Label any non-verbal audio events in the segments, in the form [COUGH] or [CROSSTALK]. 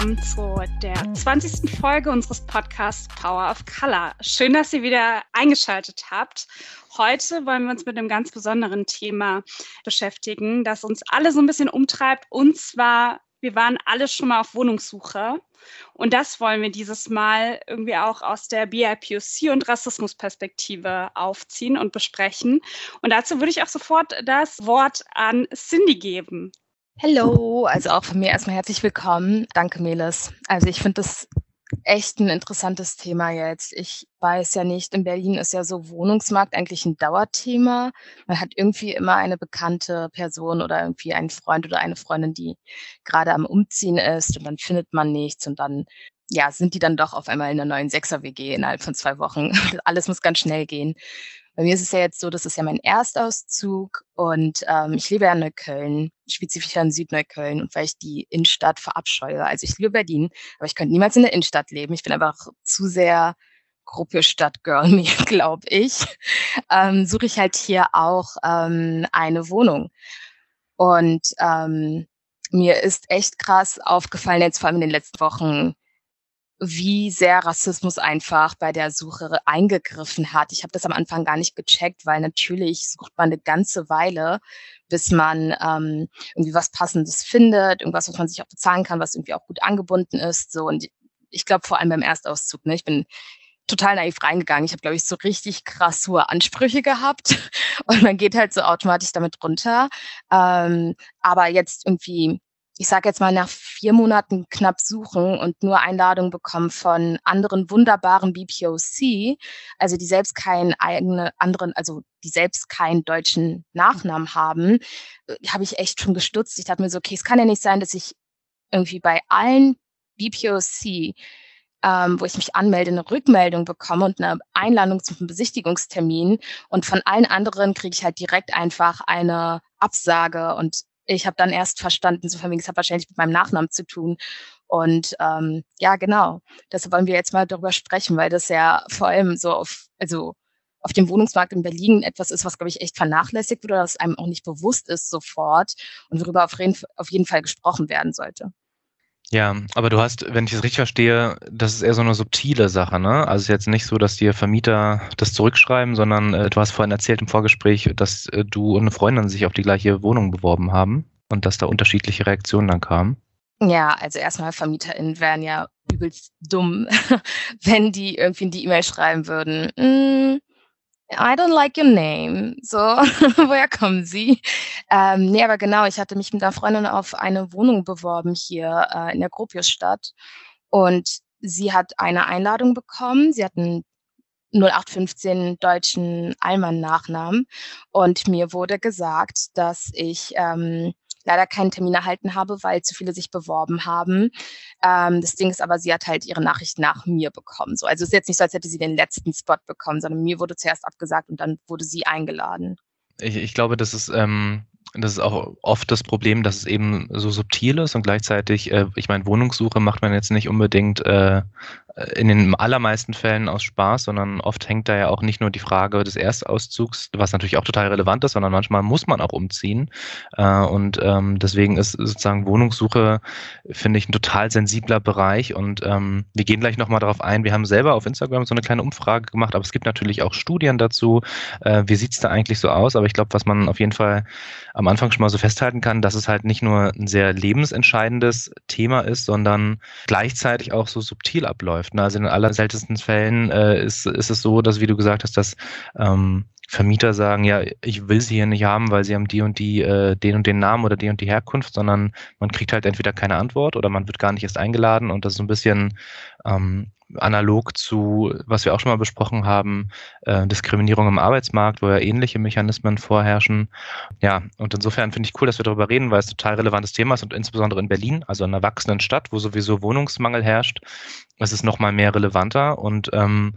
Willkommen zu der 20. Folge unseres Podcasts Power of Color. Schön, dass ihr wieder eingeschaltet habt. Heute wollen wir uns mit einem ganz besonderen Thema beschäftigen, das uns alle so ein bisschen umtreibt. Und zwar, wir waren alle schon mal auf Wohnungssuche. Und das wollen wir dieses Mal irgendwie auch aus der BIPOC und Rassismusperspektive aufziehen und besprechen. Und dazu würde ich auch sofort das Wort an Cindy geben. Hallo, also auch von mir erstmal herzlich willkommen. Danke, Meles. Also ich finde das echt ein interessantes Thema jetzt. Ich weiß ja nicht, in Berlin ist ja so Wohnungsmarkt eigentlich ein Dauerthema. Man hat irgendwie immer eine bekannte Person oder irgendwie einen Freund oder eine Freundin, die gerade am Umziehen ist und dann findet man nichts und dann ja, sind die dann doch auf einmal in einer neuen Sechser-WG innerhalb von zwei Wochen. [LAUGHS] Alles muss ganz schnell gehen. Bei mir ist es ja jetzt so, das ist ja mein Erstauszug und ähm, ich lebe ja in Neukölln, spezifisch in Südneukölln und weil ich die Innenstadt verabscheue. Also ich liebe Berlin, aber ich könnte niemals in der Innenstadt leben. Ich bin einfach zu sehr Gruppe Stadtgirl [LAUGHS] glaube ich, ähm, suche ich halt hier auch ähm, eine Wohnung. Und ähm, mir ist echt krass aufgefallen, jetzt vor allem in den letzten Wochen, wie sehr Rassismus einfach bei der Suche eingegriffen hat. Ich habe das am Anfang gar nicht gecheckt, weil natürlich sucht man eine ganze Weile, bis man ähm, irgendwie was Passendes findet, irgendwas, was man sich auch bezahlen kann, was irgendwie auch gut angebunden ist. So und ich glaube vor allem beim Erstauszug. Ne, ich bin total naiv reingegangen. Ich habe, glaube ich, so richtig krass hohe Ansprüche gehabt [LAUGHS] und man geht halt so automatisch damit runter. Ähm, aber jetzt irgendwie ich sage jetzt mal, nach vier Monaten knapp suchen und nur Einladungen bekommen von anderen wunderbaren BPOC, also die selbst keinen eigenen anderen, also die selbst keinen deutschen Nachnamen haben, äh, habe ich echt schon gestutzt. Ich dachte mir so, okay, es kann ja nicht sein, dass ich irgendwie bei allen BPOC ähm, wo ich mich anmelde, eine Rückmeldung bekomme und eine Einladung zum Besichtigungstermin. Und von allen anderen kriege ich halt direkt einfach eine Absage. Und ich habe dann erst verstanden, so von wegen, es hat wahrscheinlich mit meinem Nachnamen zu tun. Und ähm, ja, genau. Deshalb wollen wir jetzt mal darüber sprechen, weil das ja vor allem so auf, also auf dem Wohnungsmarkt in Berlin etwas ist, was, glaube ich, echt vernachlässigt wird oder was einem auch nicht bewusst ist sofort und worüber auf jeden Fall gesprochen werden sollte. Ja, aber du hast, wenn ich es richtig verstehe, das ist eher so eine subtile Sache, ne? Also es ist jetzt nicht so, dass dir Vermieter das zurückschreiben, sondern äh, du hast vorhin erzählt im Vorgespräch, dass äh, du und eine Freundin sich auf die gleiche Wohnung beworben haben und dass da unterschiedliche Reaktionen dann kamen. Ja, also erstmal VermieterInnen wären ja übelst dumm, [LAUGHS] wenn die irgendwie in die E-Mail schreiben würden, mm, I don't like your name. So, [LAUGHS] woher kommen Sie? Ähm, nee, aber genau, ich hatte mich mit einer Freundin auf eine Wohnung beworben hier äh, in der Gropiusstadt. Und sie hat eine Einladung bekommen. Sie hat einen 0815 deutschen Allmann-Nachnamen. Und mir wurde gesagt, dass ich ähm, leider keinen Termin erhalten habe, weil zu viele sich beworben haben. Ähm, das Ding ist aber, sie hat halt ihre Nachricht nach mir bekommen. So, also es ist jetzt nicht so, als hätte sie den letzten Spot bekommen, sondern mir wurde zuerst abgesagt und dann wurde sie eingeladen. Ich, ich glaube, das ist ähm, das ist auch oft das Problem, dass es eben so subtil ist und gleichzeitig, äh, ich meine, Wohnungssuche macht man jetzt nicht unbedingt äh, in den allermeisten Fällen aus Spaß, sondern oft hängt da ja auch nicht nur die Frage des Erstauszugs, was natürlich auch total relevant ist, sondern manchmal muss man auch umziehen. Äh, und ähm, deswegen ist sozusagen Wohnungssuche, finde ich, ein total sensibler Bereich. Und ähm, wir gehen gleich nochmal darauf ein. Wir haben selber auf Instagram so eine kleine Umfrage gemacht, aber es gibt natürlich auch Studien dazu. Äh, wie sieht's da eigentlich so aus? Aber ich glaube, was man auf jeden Fall am Anfang schon mal so festhalten kann, dass es halt nicht nur ein sehr lebensentscheidendes Thema ist, sondern gleichzeitig auch so subtil abläuft. Ne? Also in allerseltensten Fällen äh, ist, ist es so, dass, wie du gesagt hast, dass ähm, Vermieter sagen, ja, ich will sie hier nicht haben, weil sie haben die und die, äh, den und den Namen oder die und die Herkunft, sondern man kriegt halt entweder keine Antwort oder man wird gar nicht erst eingeladen und das ist so ein bisschen ähm, analog zu, was wir auch schon mal besprochen haben, äh, Diskriminierung im Arbeitsmarkt, wo ja ähnliche Mechanismen vorherrschen. Ja, und insofern finde ich cool, dass wir darüber reden, weil es total relevantes Thema ist und insbesondere in Berlin, also in einer wachsenden Stadt, wo sowieso Wohnungsmangel herrscht, ist es nochmal mehr relevanter und ähm,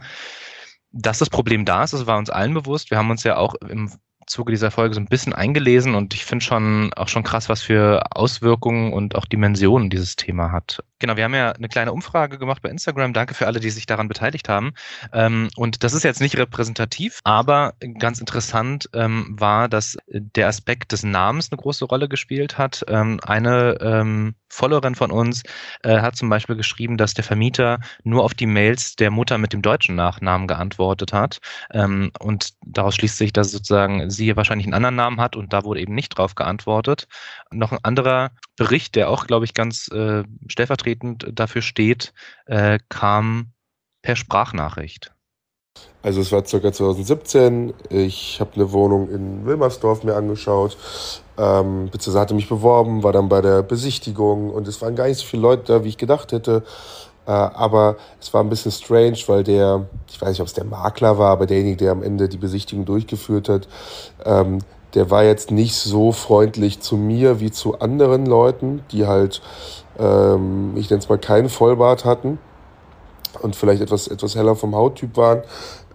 dass das Problem da ist, das war uns allen bewusst. Wir haben uns ja auch im Zuge dieser Folge so ein bisschen eingelesen und ich finde schon auch schon krass, was für Auswirkungen und auch Dimensionen dieses Thema hat. Genau, wir haben ja eine kleine Umfrage gemacht bei Instagram. Danke für alle, die sich daran beteiligt haben. Ähm, und das ist jetzt nicht repräsentativ, aber ganz interessant ähm, war, dass der Aspekt des Namens eine große Rolle gespielt hat. Ähm, eine Followerin von uns äh, hat zum Beispiel geschrieben, dass der Vermieter nur auf die Mails der Mutter mit dem deutschen Nachnamen geantwortet hat. Ähm, und daraus schließt sich, dass sozusagen sie wahrscheinlich einen anderen Namen hat und da wurde eben nicht drauf geantwortet. Noch ein anderer Bericht, der auch, glaube ich, ganz äh, stellvertretend dafür steht, äh, kam per Sprachnachricht. Also es war ca. 2017. Ich habe eine Wohnung in Wilmersdorf mir angeschaut, ähm, beziehungsweise hatte mich beworben, war dann bei der Besichtigung und es waren gar nicht so viele Leute da, wie ich gedacht hätte. Äh, aber es war ein bisschen strange, weil der, ich weiß nicht, ob es der Makler war, aber derjenige, der am Ende die Besichtigung durchgeführt hat, ähm, der war jetzt nicht so freundlich zu mir wie zu anderen Leuten, die halt, ähm, ich nenne es mal, keinen Vollbart hatten und vielleicht etwas, etwas heller vom Hauttyp waren.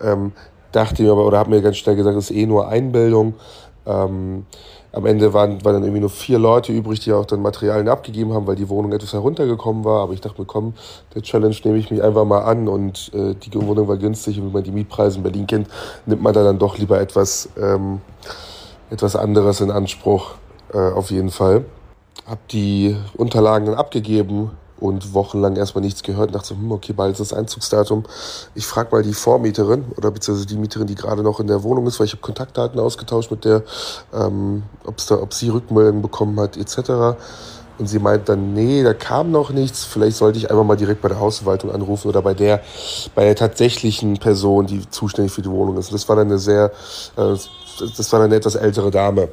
Ähm, dachte mir aber, oder habe mir ganz schnell gesagt, das ist eh nur Einbildung. Ähm, am Ende waren, waren dann irgendwie nur vier Leute übrig, die auch dann Materialien abgegeben haben, weil die Wohnung etwas heruntergekommen war. Aber ich dachte mir, komm, der Challenge nehme ich mich einfach mal an und äh, die Wohnung war günstig und wenn man die Mietpreise in Berlin kennt, nimmt man da dann doch lieber etwas, ähm, etwas anderes in Anspruch, äh, auf jeden Fall. Hab die Unterlagen dann abgegeben, und wochenlang erstmal nichts gehört und dachte hm, okay, bald ist das Einzugsdatum. Ich frage mal die Vormieterin oder beziehungsweise die Mieterin, die gerade noch in der Wohnung ist, weil ich habe Kontaktdaten ausgetauscht mit der, ähm, ob's da, ob sie Rückmeldungen bekommen hat, etc. Und sie meint dann, nee, da kam noch nichts. Vielleicht sollte ich einfach mal direkt bei der Hausverwaltung anrufen oder bei der, bei der tatsächlichen Person, die zuständig für die Wohnung ist. Und das war dann eine sehr, äh, das war dann eine etwas ältere Dame.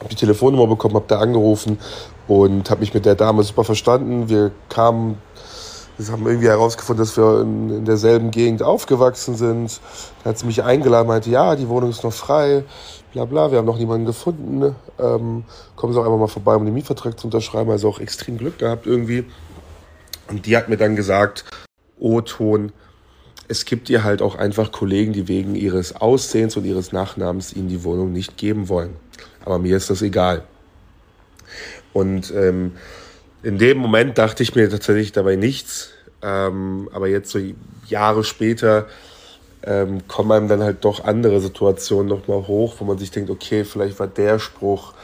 Hab die Telefonnummer bekommen, habe da angerufen und habe mich mit der Dame super verstanden. Wir kamen, wir haben irgendwie herausgefunden, dass wir in, in derselben Gegend aufgewachsen sind. Da hat sie mich eingeladen, meinte, ja, die Wohnung ist noch frei, bla bla, wir haben noch niemanden gefunden. Ähm, kommen Sie auch einfach mal vorbei, um den Mietvertrag zu unterschreiben. Also auch extrem Glück gehabt irgendwie. Und die hat mir dann gesagt, O-Ton, es gibt ihr halt auch einfach Kollegen, die wegen ihres Aussehens und ihres Nachnamens ihnen die Wohnung nicht geben wollen. Aber mir ist das egal. Und ähm, in dem Moment dachte ich mir tatsächlich dabei nichts. Ähm, aber jetzt so Jahre später ähm, kommen einem dann halt doch andere Situationen nochmal hoch, wo man sich denkt, okay, vielleicht war der Spruch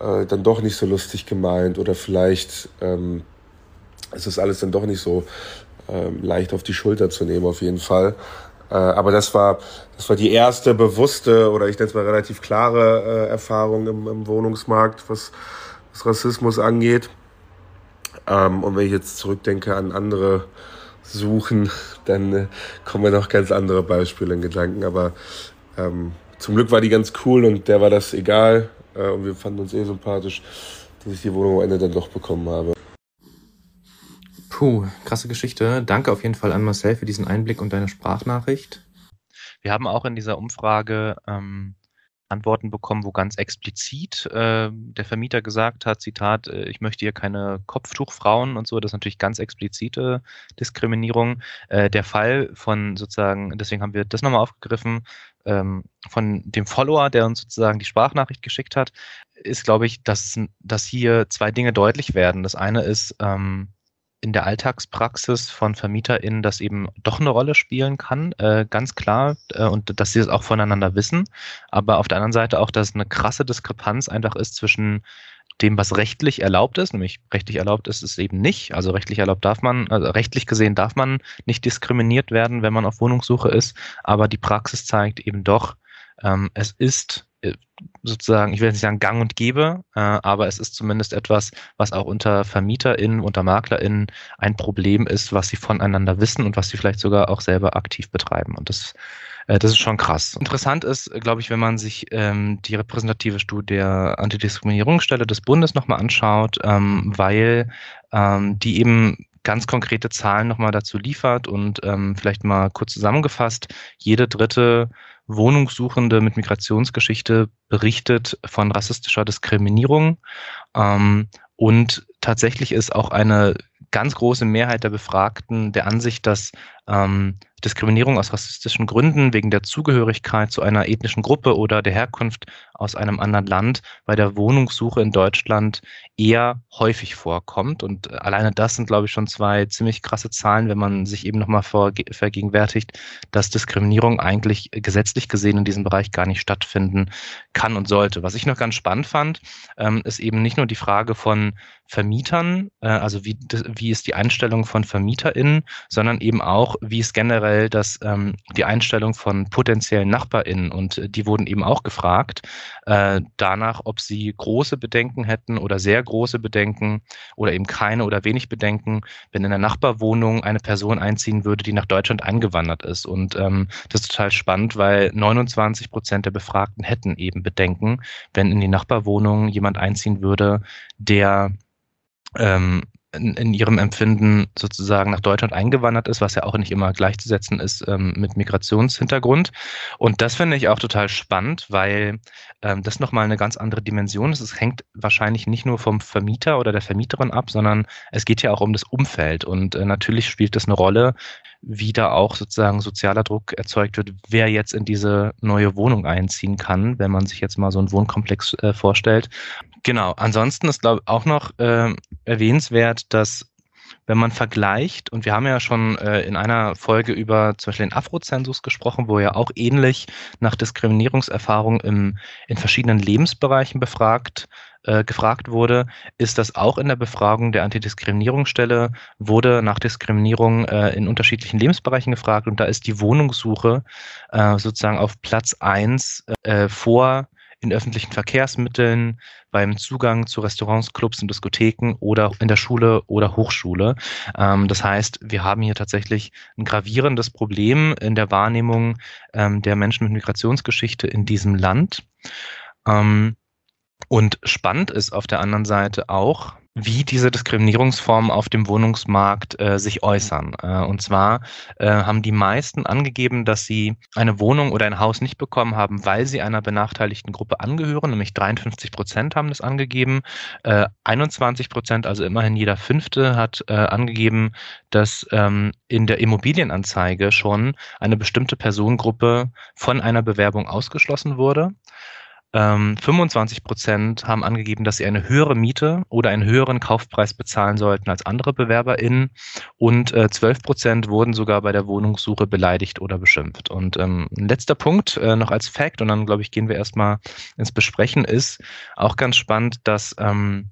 äh, dann doch nicht so lustig gemeint oder vielleicht ähm, ist das alles dann doch nicht so ähm, leicht auf die Schulter zu nehmen, auf jeden Fall. Äh, aber das war, das war die erste bewusste oder ich nenne es mal relativ klare äh, Erfahrung im, im Wohnungsmarkt, was was Rassismus angeht. Ähm, und wenn ich jetzt zurückdenke an andere Suchen, [LAUGHS] dann äh, kommen mir noch ganz andere Beispiele in Gedanken. Aber ähm, zum Glück war die ganz cool und der war das egal. Äh, und wir fanden uns eh sympathisch, dass ich die Wohnung am Ende dann doch bekommen habe. Puh, krasse Geschichte. Danke auf jeden Fall an Marcel für diesen Einblick und deine Sprachnachricht. Wir haben auch in dieser Umfrage ähm, Antworten bekommen, wo ganz explizit äh, der Vermieter gesagt hat, Zitat, äh, ich möchte hier keine Kopftuchfrauen und so, das ist natürlich ganz explizite Diskriminierung. Äh, der Fall von sozusagen, deswegen haben wir das nochmal aufgegriffen, ähm, von dem Follower, der uns sozusagen die Sprachnachricht geschickt hat, ist, glaube ich, dass, dass hier zwei Dinge deutlich werden. Das eine ist, ähm, in der Alltagspraxis von VermieterInnen das eben doch eine Rolle spielen kann, äh, ganz klar, äh, und dass sie das auch voneinander wissen. Aber auf der anderen Seite auch, dass eine krasse Diskrepanz einfach ist zwischen dem, was rechtlich erlaubt ist, nämlich rechtlich erlaubt ist es eben nicht. Also rechtlich erlaubt darf man, also rechtlich gesehen darf man nicht diskriminiert werden, wenn man auf Wohnungssuche ist, aber die Praxis zeigt eben doch, ähm, es ist äh, sozusagen, ich will nicht sagen gang und gäbe, äh, aber es ist zumindest etwas, was auch unter VermieterInnen, unter MaklerInnen ein Problem ist, was sie voneinander wissen und was sie vielleicht sogar auch selber aktiv betreiben. Und das, äh, das ist schon krass. Interessant ist, glaube ich, wenn man sich ähm, die repräsentative Studie der Antidiskriminierungsstelle des Bundes nochmal anschaut, ähm, weil ähm, die eben ganz konkrete Zahlen nochmal dazu liefert und ähm, vielleicht mal kurz zusammengefasst, jede dritte Wohnungssuchende mit Migrationsgeschichte berichtet von rassistischer Diskriminierung. Ähm, und tatsächlich ist auch eine ganz große Mehrheit der Befragten der Ansicht, dass ähm, Diskriminierung aus rassistischen Gründen wegen der Zugehörigkeit zu einer ethnischen Gruppe oder der Herkunft aus einem anderen Land bei der Wohnungssuche in Deutschland eher häufig vorkommt. Und alleine das sind, glaube ich, schon zwei ziemlich krasse Zahlen, wenn man sich eben nochmal vergegenwärtigt, dass Diskriminierung eigentlich gesetzlich gesehen in diesem Bereich gar nicht stattfinden kann und sollte. Was ich noch ganz spannend fand, ähm, ist eben nicht nur die Frage von Vermietern, äh, also wie, wie ist die Einstellung von VermieterInnen, sondern eben auch, wie ist generell das, ähm, die Einstellung von potenziellen NachbarInnen. Und äh, die wurden eben auch gefragt äh, danach, ob sie große Bedenken hätten oder sehr große Bedenken oder eben keine oder wenig Bedenken, wenn in der Nachbarwohnung eine Person einziehen würde, die nach Deutschland eingewandert ist. Und ähm, das ist total spannend, weil 29 Prozent der Befragten hätten eben Bedenken, wenn in die Nachbarwohnung jemand einziehen würde, der ähm, in, in, ihrem Empfinden sozusagen nach Deutschland eingewandert ist, was ja auch nicht immer gleichzusetzen ist ähm, mit Migrationshintergrund. Und das finde ich auch total spannend, weil ähm, das nochmal eine ganz andere Dimension ist. Es hängt wahrscheinlich nicht nur vom Vermieter oder der Vermieterin ab, sondern es geht ja auch um das Umfeld. Und äh, natürlich spielt das eine Rolle, wie da auch sozusagen sozialer Druck erzeugt wird, wer jetzt in diese neue Wohnung einziehen kann, wenn man sich jetzt mal so einen Wohnkomplex äh, vorstellt. Genau. Ansonsten ist, glaube ich, auch noch äh, erwähnenswert, dass wenn man vergleicht, und wir haben ja schon äh, in einer Folge über zum Beispiel den Afrozensus gesprochen, wo ja auch ähnlich nach Diskriminierungserfahrung im, in verschiedenen Lebensbereichen befragt, äh, gefragt wurde, ist das auch in der Befragung der Antidiskriminierungsstelle, wurde nach Diskriminierung äh, in unterschiedlichen Lebensbereichen gefragt. Und da ist die Wohnungssuche äh, sozusagen auf Platz eins äh, vor in öffentlichen Verkehrsmitteln, beim Zugang zu Restaurants, Clubs und Diskotheken oder in der Schule oder Hochschule. Ähm, das heißt, wir haben hier tatsächlich ein gravierendes Problem in der Wahrnehmung ähm, der Menschen mit Migrationsgeschichte in diesem Land. Ähm, und spannend ist auf der anderen Seite auch, wie diese Diskriminierungsformen auf dem Wohnungsmarkt äh, sich äußern. Äh, und zwar äh, haben die meisten angegeben, dass sie eine Wohnung oder ein Haus nicht bekommen haben, weil sie einer benachteiligten Gruppe angehören, nämlich 53 Prozent haben das angegeben. 21 äh, Prozent, also immerhin jeder Fünfte, hat äh, angegeben, dass ähm, in der Immobilienanzeige schon eine bestimmte Personengruppe von einer Bewerbung ausgeschlossen wurde. Ähm, 25 Prozent haben angegeben, dass sie eine höhere Miete oder einen höheren Kaufpreis bezahlen sollten als andere BewerberInnen. Und äh, 12 Prozent wurden sogar bei der Wohnungssuche beleidigt oder beschimpft. Und ähm, ein letzter Punkt äh, noch als Fact, und dann glaube ich, gehen wir erstmal ins Besprechen, ist auch ganz spannend, dass ähm,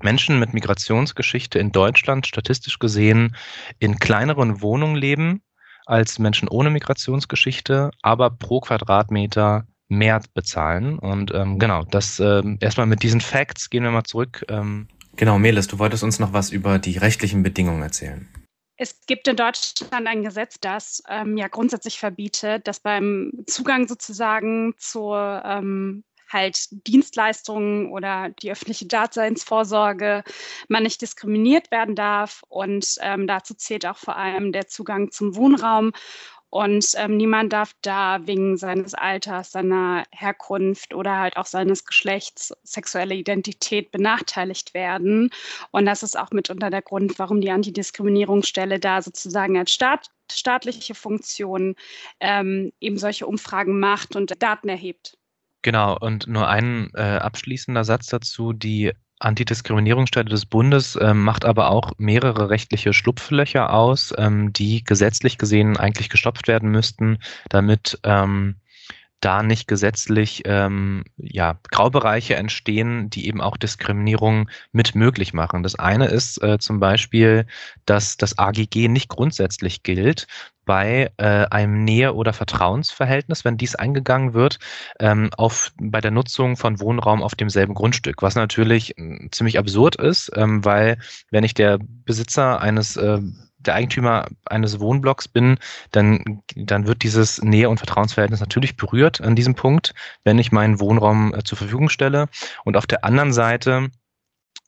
Menschen mit Migrationsgeschichte in Deutschland statistisch gesehen in kleineren Wohnungen leben als Menschen ohne Migrationsgeschichte, aber pro Quadratmeter mehr bezahlen. Und ähm, genau, das äh, erstmal mit diesen Facts gehen wir mal zurück. Ähm. Genau, Melis, du wolltest uns noch was über die rechtlichen Bedingungen erzählen. Es gibt in Deutschland ein Gesetz, das ähm, ja grundsätzlich verbietet, dass beim Zugang sozusagen zur ähm, halt Dienstleistungen oder die öffentliche Daseinsvorsorge man nicht diskriminiert werden darf. Und ähm, dazu zählt auch vor allem der Zugang zum Wohnraum. Und ähm, niemand darf da wegen seines Alters, seiner Herkunft oder halt auch seines Geschlechts, sexuelle Identität benachteiligt werden. Und das ist auch mitunter der Grund, warum die Antidiskriminierungsstelle da sozusagen als Staat, staatliche Funktion ähm, eben solche Umfragen macht und Daten erhebt. Genau, und nur ein äh, abschließender Satz dazu. Die Antidiskriminierungsstelle des Bundes ähm, macht aber auch mehrere rechtliche Schlupflöcher aus, ähm, die gesetzlich gesehen eigentlich gestopft werden müssten, damit ähm, da nicht gesetzlich ähm, ja, Graubereiche entstehen, die eben auch Diskriminierung mit möglich machen. Das eine ist äh, zum Beispiel, dass das AGG nicht grundsätzlich gilt bei äh, einem Nähe- oder Vertrauensverhältnis, wenn dies eingegangen wird, ähm, auf, bei der Nutzung von Wohnraum auf demselben Grundstück, was natürlich äh, ziemlich absurd ist, ähm, weil wenn ich der Besitzer eines äh, der Eigentümer eines Wohnblocks bin, dann, dann wird dieses Nähe- und Vertrauensverhältnis natürlich berührt an diesem Punkt, wenn ich meinen Wohnraum äh, zur Verfügung stelle. Und auf der anderen Seite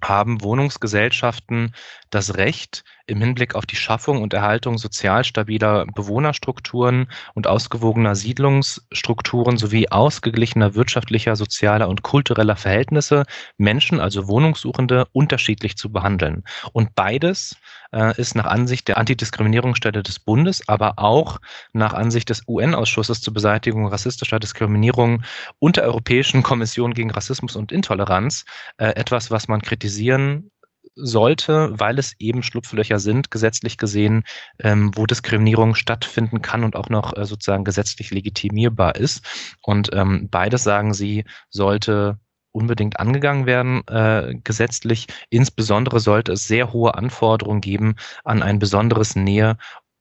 haben Wohnungsgesellschaften das Recht, im Hinblick auf die Schaffung und Erhaltung sozial stabiler Bewohnerstrukturen und ausgewogener Siedlungsstrukturen sowie ausgeglichener wirtschaftlicher, sozialer und kultureller Verhältnisse Menschen, also Wohnungssuchende, unterschiedlich zu behandeln. Und beides äh, ist nach Ansicht der Antidiskriminierungsstelle des Bundes, aber auch nach Ansicht des UN-Ausschusses zur Beseitigung rassistischer Diskriminierung und der Europäischen Kommission gegen Rassismus und Intoleranz äh, etwas, was man kritisieren sollte, weil es eben Schlupflöcher sind, gesetzlich gesehen, ähm, wo Diskriminierung stattfinden kann und auch noch äh, sozusagen gesetzlich legitimierbar ist. Und ähm, beides, sagen sie, sollte unbedingt angegangen werden äh, gesetzlich. Insbesondere sollte es sehr hohe Anforderungen geben an ein besonderes Nähe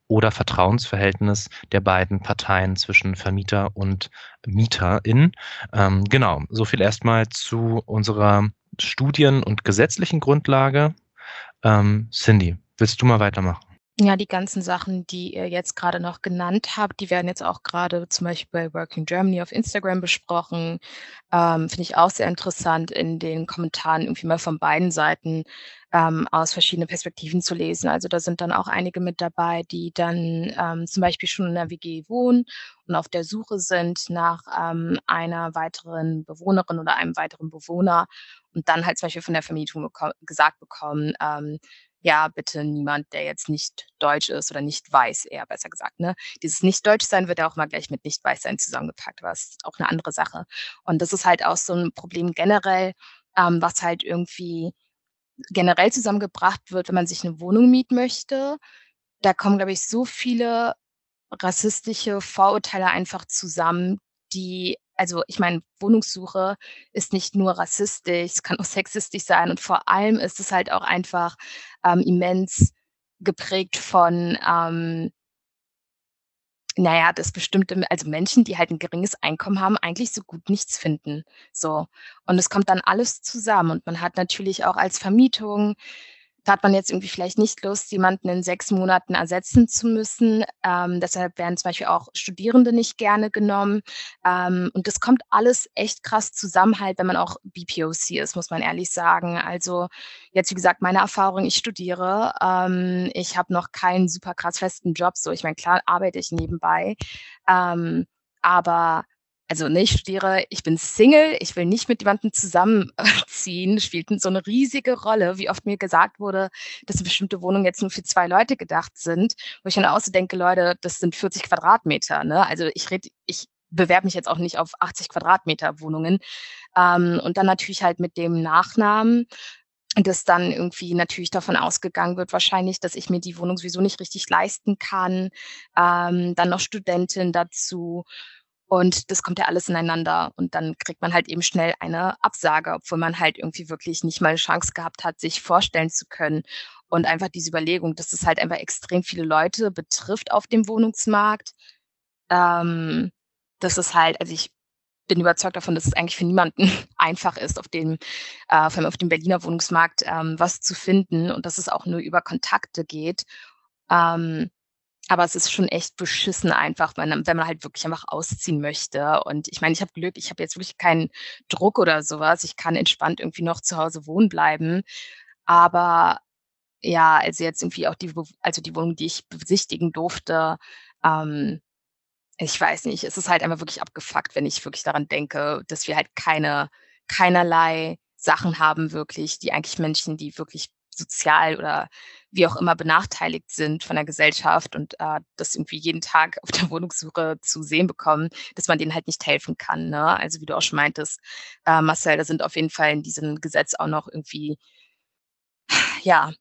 oder Vertrauensverhältnis der beiden Parteien zwischen Vermieter und Mieterin. Ähm, genau, so viel erstmal zu unserer Studien- und gesetzlichen Grundlage. Ähm, Cindy, willst du mal weitermachen? Ja, die ganzen Sachen, die ihr jetzt gerade noch genannt habt, die werden jetzt auch gerade zum Beispiel bei Working Germany auf Instagram besprochen. Ähm, Finde ich auch sehr interessant, in den Kommentaren irgendwie mal von beiden Seiten ähm, aus verschiedenen Perspektiven zu lesen. Also da sind dann auch einige mit dabei, die dann ähm, zum Beispiel schon in der WG wohnen und auf der Suche sind nach ähm, einer weiteren Bewohnerin oder einem weiteren Bewohner und dann halt zum Beispiel von der Vermietung beko gesagt bekommen, ähm, ja, bitte niemand, der jetzt nicht deutsch ist oder nicht weiß, eher besser gesagt. Ne? Dieses Nicht-Deutsch-Sein wird ja auch mal gleich mit Nicht-Weiß-Sein zusammengepackt, was auch eine andere Sache. Und das ist halt auch so ein Problem generell, ähm, was halt irgendwie generell zusammengebracht wird, wenn man sich eine Wohnung mieten möchte. Da kommen, glaube ich, so viele rassistische Vorurteile einfach zusammen, die also ich meine, Wohnungssuche ist nicht nur rassistisch, es kann auch sexistisch sein und vor allem ist es halt auch einfach ähm, immens geprägt von, ähm, naja, das bestimmte, also Menschen, die halt ein geringes Einkommen haben, eigentlich so gut nichts finden. So. Und es kommt dann alles zusammen und man hat natürlich auch als Vermietung da hat man jetzt irgendwie vielleicht nicht Lust, jemanden in sechs Monaten ersetzen zu müssen. Ähm, deshalb werden zum Beispiel auch Studierende nicht gerne genommen. Ähm, und das kommt alles echt krass zusammen, halt, wenn man auch BPOC ist, muss man ehrlich sagen. Also jetzt, wie gesagt, meine Erfahrung, ich studiere. Ähm, ich habe noch keinen super krass festen Job. So, ich meine, klar arbeite ich nebenbei. Ähm, aber also ne, ich studiere, ich bin Single, ich will nicht mit jemandem zusammenziehen, [LAUGHS] spielt so eine riesige Rolle, wie oft mir gesagt wurde, dass bestimmte Wohnung jetzt nur für zwei Leute gedacht sind, wo ich dann auch so denke, Leute, das sind 40 Quadratmeter, ne? Also ich rede, ich bewerbe mich jetzt auch nicht auf 80 Quadratmeter Wohnungen. Ähm, und dann natürlich halt mit dem Nachnamen, dass dann irgendwie natürlich davon ausgegangen wird, wahrscheinlich, dass ich mir die Wohnung sowieso nicht richtig leisten kann. Ähm, dann noch Studentin dazu. Und das kommt ja alles ineinander. Und dann kriegt man halt eben schnell eine Absage, obwohl man halt irgendwie wirklich nicht mal eine Chance gehabt hat, sich vorstellen zu können. Und einfach diese Überlegung, dass es halt einfach extrem viele Leute betrifft auf dem Wohnungsmarkt. Ähm, das ist halt, also ich bin überzeugt davon, dass es eigentlich für niemanden [LAUGHS] einfach ist, auf dem, äh, vor allem auf dem Berliner Wohnungsmarkt ähm, was zu finden und dass es auch nur über Kontakte geht. Ähm, aber es ist schon echt beschissen einfach, wenn, wenn man halt wirklich einfach ausziehen möchte. Und ich meine, ich habe Glück, ich habe jetzt wirklich keinen Druck oder sowas. Ich kann entspannt irgendwie noch zu Hause wohnen bleiben. Aber ja, also jetzt irgendwie auch die, also die Wohnung, die ich besichtigen durfte, ähm, ich weiß nicht, es ist halt einfach wirklich abgefuckt, wenn ich wirklich daran denke, dass wir halt keine, keinerlei Sachen haben wirklich, die eigentlich Menschen, die wirklich sozial oder wie auch immer benachteiligt sind von der Gesellschaft und äh, das irgendwie jeden Tag auf der Wohnungssuche zu sehen bekommen, dass man denen halt nicht helfen kann. Ne? Also wie du auch schon meintest, äh, Marcel, da sind auf jeden Fall in diesem Gesetz auch noch irgendwie, ja,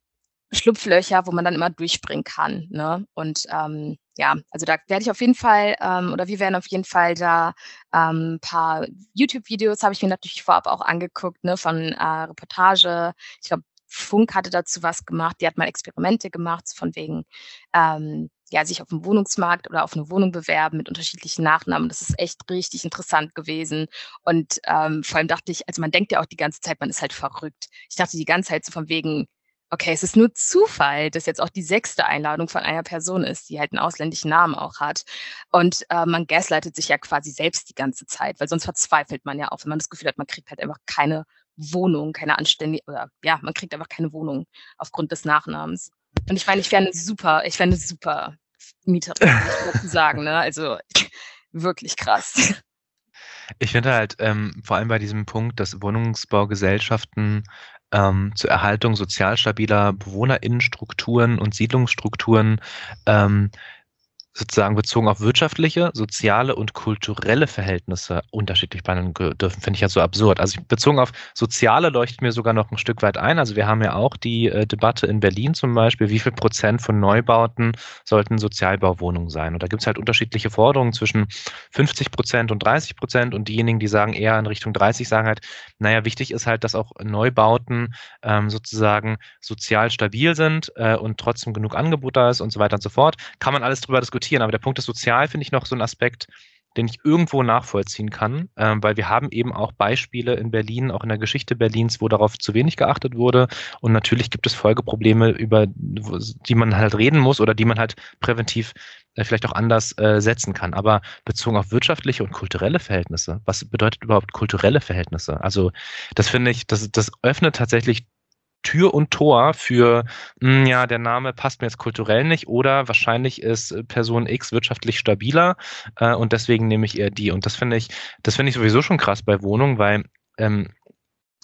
Schlupflöcher, wo man dann immer durchspringen kann. Ne? Und ähm, ja, also da werde ich auf jeden Fall, ähm, oder wir werden auf jeden Fall da ähm, ein paar YouTube-Videos, habe ich mir natürlich vorab auch angeguckt, ne, von äh, Reportage, ich glaube, Funk hatte dazu was gemacht, die hat mal Experimente gemacht, von wegen, ähm, ja, sich auf dem Wohnungsmarkt oder auf eine Wohnung bewerben mit unterschiedlichen Nachnamen. Das ist echt richtig interessant gewesen. Und ähm, vor allem dachte ich, also man denkt ja auch die ganze Zeit, man ist halt verrückt. Ich dachte die ganze Zeit so von wegen, okay, es ist nur Zufall, dass jetzt auch die sechste Einladung von einer Person ist, die halt einen ausländischen Namen auch hat. Und äh, man gaslightet sich ja quasi selbst die ganze Zeit, weil sonst verzweifelt man ja auch, wenn man das Gefühl hat, man kriegt halt einfach keine Wohnung, keine anständige, oder ja, man kriegt einfach keine Wohnung aufgrund des Nachnamens. Und ich meine, ich wäre eine super, ich wäre eine super Mieterin, ich sagen. Ne? Also [LAUGHS] wirklich krass. Ich finde halt ähm, vor allem bei diesem Punkt, dass Wohnungsbaugesellschaften ähm, zur Erhaltung sozial stabiler Bewohnerinnenstrukturen und Siedlungsstrukturen ähm, sozusagen bezogen auf wirtschaftliche, soziale und kulturelle Verhältnisse unterschiedlich behandeln dürfen, finde ich ja so absurd. Also bezogen auf soziale leuchtet mir sogar noch ein Stück weit ein. Also wir haben ja auch die äh, Debatte in Berlin zum Beispiel, wie viel Prozent von Neubauten sollten Sozialbauwohnungen sein. Und da gibt es halt unterschiedliche Forderungen zwischen 50 Prozent und 30 Prozent und diejenigen, die sagen eher in Richtung 30, sagen halt, naja, wichtig ist halt, dass auch Neubauten ähm, sozusagen sozial stabil sind äh, und trotzdem genug Angebot da ist und so weiter und so fort. Kann man alles drüber diskutieren diskutieren. Aber der Punkt ist sozial, finde ich noch so ein Aspekt, den ich irgendwo nachvollziehen kann, ähm, weil wir haben eben auch Beispiele in Berlin, auch in der Geschichte Berlins, wo darauf zu wenig geachtet wurde. Und natürlich gibt es Folgeprobleme, über die man halt reden muss oder die man halt präventiv äh, vielleicht auch anders äh, setzen kann. Aber bezogen auf wirtschaftliche und kulturelle Verhältnisse, was bedeutet überhaupt kulturelle Verhältnisse? Also das finde ich, das, das öffnet tatsächlich Tür und Tor für, mh, hm, ja, der Name passt mir jetzt kulturell nicht oder wahrscheinlich ist äh, Person X wirtschaftlich stabiler äh, und deswegen nehme ich eher die. Und das finde ich, das finde ich sowieso schon krass bei Wohnungen, weil ähm,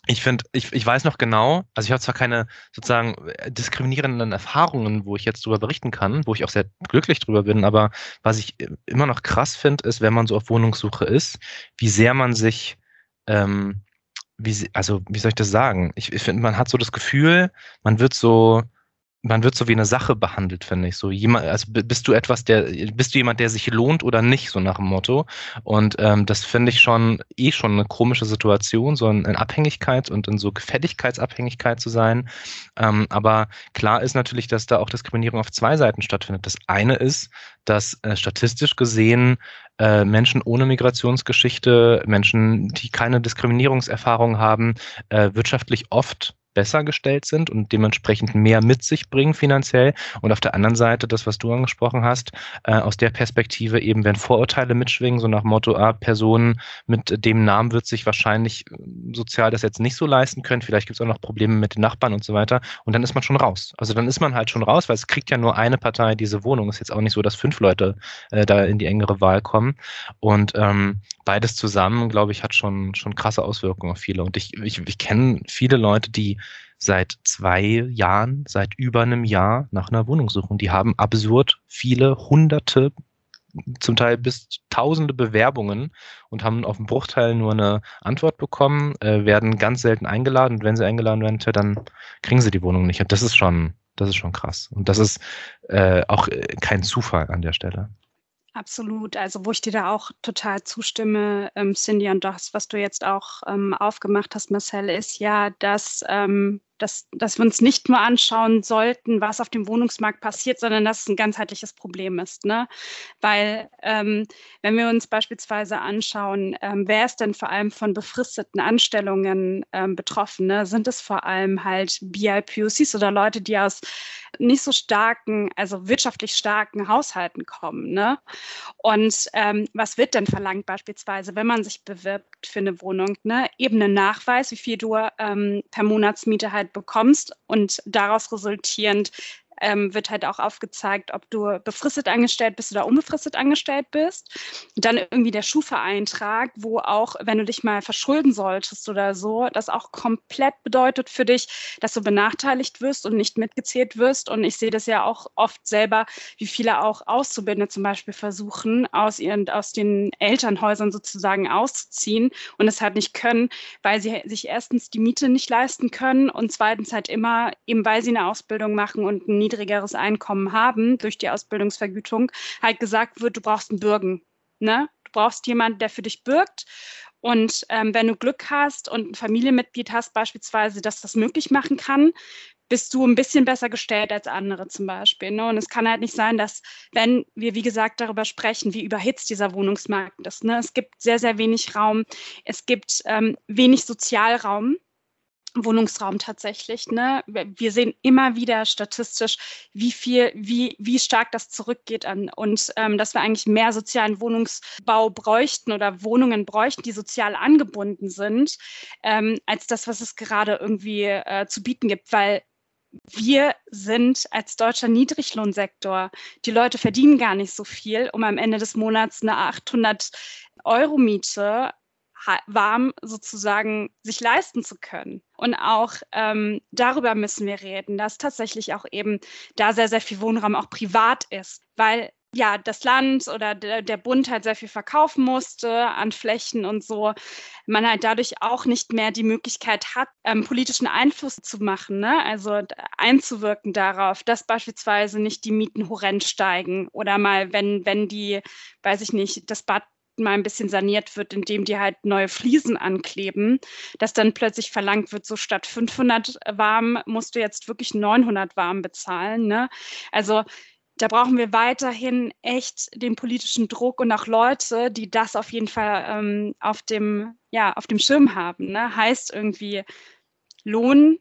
ich finde, ich, ich weiß noch genau, also ich habe zwar keine sozusagen äh, diskriminierenden Erfahrungen, wo ich jetzt darüber berichten kann, wo ich auch sehr glücklich drüber bin, aber was ich äh, immer noch krass finde, ist, wenn man so auf Wohnungssuche ist, wie sehr man sich ähm, wie, also wie soll ich das sagen? Ich, ich finde, man hat so das Gefühl, man wird so, man wird so wie eine Sache behandelt, finde ich. So jemand, also bist du etwas, der, bist du jemand, der sich lohnt oder nicht, so nach dem Motto. Und ähm, das finde ich schon eh schon eine komische Situation, so in, Abhängigkeit und in so Gefälligkeitsabhängigkeit zu sein. Ähm, aber klar ist natürlich, dass da auch Diskriminierung auf zwei Seiten stattfindet. Das eine ist, dass äh, statistisch gesehen äh, Menschen ohne Migrationsgeschichte, Menschen, die keine Diskriminierungserfahrung haben, äh, wirtschaftlich oft besser gestellt sind und dementsprechend mehr mit sich bringen finanziell. Und auf der anderen Seite, das, was du angesprochen hast, äh, aus der Perspektive eben, wenn Vorurteile mitschwingen, so nach Motto, ah, Personen mit dem Namen wird sich wahrscheinlich äh, sozial das jetzt nicht so leisten können, vielleicht gibt es auch noch Probleme mit den Nachbarn und so weiter. Und dann ist man schon raus. Also dann ist man halt schon raus, weil es kriegt ja nur eine Partei diese Wohnung. Ist jetzt auch nicht so, dass fünf Leute äh, da in die engere Wahl kommen. Und ähm, beides zusammen, glaube ich, hat schon, schon krasse Auswirkungen auf viele. Und ich, ich, ich kenne viele Leute, die seit zwei Jahren, seit über einem Jahr nach einer Wohnung suchen. Die haben absurd viele hunderte, zum Teil bis tausende Bewerbungen und haben auf einen Bruchteil nur eine Antwort bekommen, äh, werden ganz selten eingeladen und wenn sie eingeladen werden, dann kriegen sie die Wohnung nicht. Und das ist schon, das ist schon krass. Und das ist äh, auch äh, kein Zufall an der Stelle. Absolut. Also wo ich dir da auch total zustimme, ähm, Cindy, und das, was du jetzt auch ähm, aufgemacht hast, Marcel, ist ja, dass ähm, dass, dass wir uns nicht nur anschauen sollten, was auf dem Wohnungsmarkt passiert, sondern dass es ein ganzheitliches Problem ist. Ne? Weil ähm, wenn wir uns beispielsweise anschauen, ähm, wer ist denn vor allem von befristeten Anstellungen ähm, betroffen? Ne? Sind es vor allem halt BIPOCs oder Leute, die aus nicht so starken, also wirtschaftlich starken Haushalten kommen? Ne? Und ähm, was wird denn verlangt beispielsweise, wenn man sich bewirbt für eine Wohnung? Ne? Eben einen Nachweis, wie viel du ähm, per Monatsmiete halt bekommst und daraus resultierend ähm, wird halt auch aufgezeigt, ob du befristet angestellt bist oder unbefristet angestellt bist. Dann irgendwie der Schufa-Eintrag, wo auch, wenn du dich mal verschulden solltest oder so, das auch komplett bedeutet für dich, dass du benachteiligt wirst und nicht mitgezählt wirst. Und ich sehe das ja auch oft selber, wie viele auch Auszubildende zum Beispiel versuchen, aus ihren, aus den Elternhäusern sozusagen auszuziehen und es halt nicht können, weil sie sich erstens die Miete nicht leisten können und zweitens halt immer, eben weil sie eine Ausbildung machen und ein niedrigeres Einkommen haben durch die Ausbildungsvergütung, halt gesagt wird, du brauchst einen Bürgen. Ne? Du brauchst jemanden, der für dich bürgt. Und ähm, wenn du Glück hast und ein Familienmitglied hast, beispielsweise, das das möglich machen kann, bist du ein bisschen besser gestellt als andere zum Beispiel. Ne? Und es kann halt nicht sein, dass, wenn wir, wie gesagt, darüber sprechen, wie überhitzt dieser Wohnungsmarkt ist. Ne? Es gibt sehr, sehr wenig Raum. Es gibt ähm, wenig Sozialraum. Wohnungsraum tatsächlich. Ne? Wir sehen immer wieder statistisch, wie viel, wie, wie stark das zurückgeht an und ähm, dass wir eigentlich mehr sozialen Wohnungsbau bräuchten oder Wohnungen bräuchten, die sozial angebunden sind, ähm, als das, was es gerade irgendwie äh, zu bieten gibt, weil wir sind als deutscher Niedriglohnsektor, die Leute verdienen gar nicht so viel, um am Ende des Monats eine 800 Euro Miete warm sozusagen sich leisten zu können. Und auch ähm, darüber müssen wir reden, dass tatsächlich auch eben da sehr, sehr viel Wohnraum auch privat ist, weil ja, das Land oder der, Bund halt sehr viel verkaufen musste an Flächen und so, man halt dadurch auch nicht mehr die Möglichkeit hat, ähm, politischen Einfluss zu machen, ne? also einzuwirken darauf, dass beispielsweise nicht die Mieten horrend steigen oder mal, wenn, wenn die, weiß ich nicht, das Bad mal ein bisschen saniert wird, indem die halt neue Fliesen ankleben, dass dann plötzlich verlangt wird, so statt 500 warm musst du jetzt wirklich 900 warm bezahlen. Ne? Also da brauchen wir weiterhin echt den politischen Druck und auch Leute, die das auf jeden Fall ähm, auf, dem, ja, auf dem Schirm haben. Ne? Heißt irgendwie Lohn,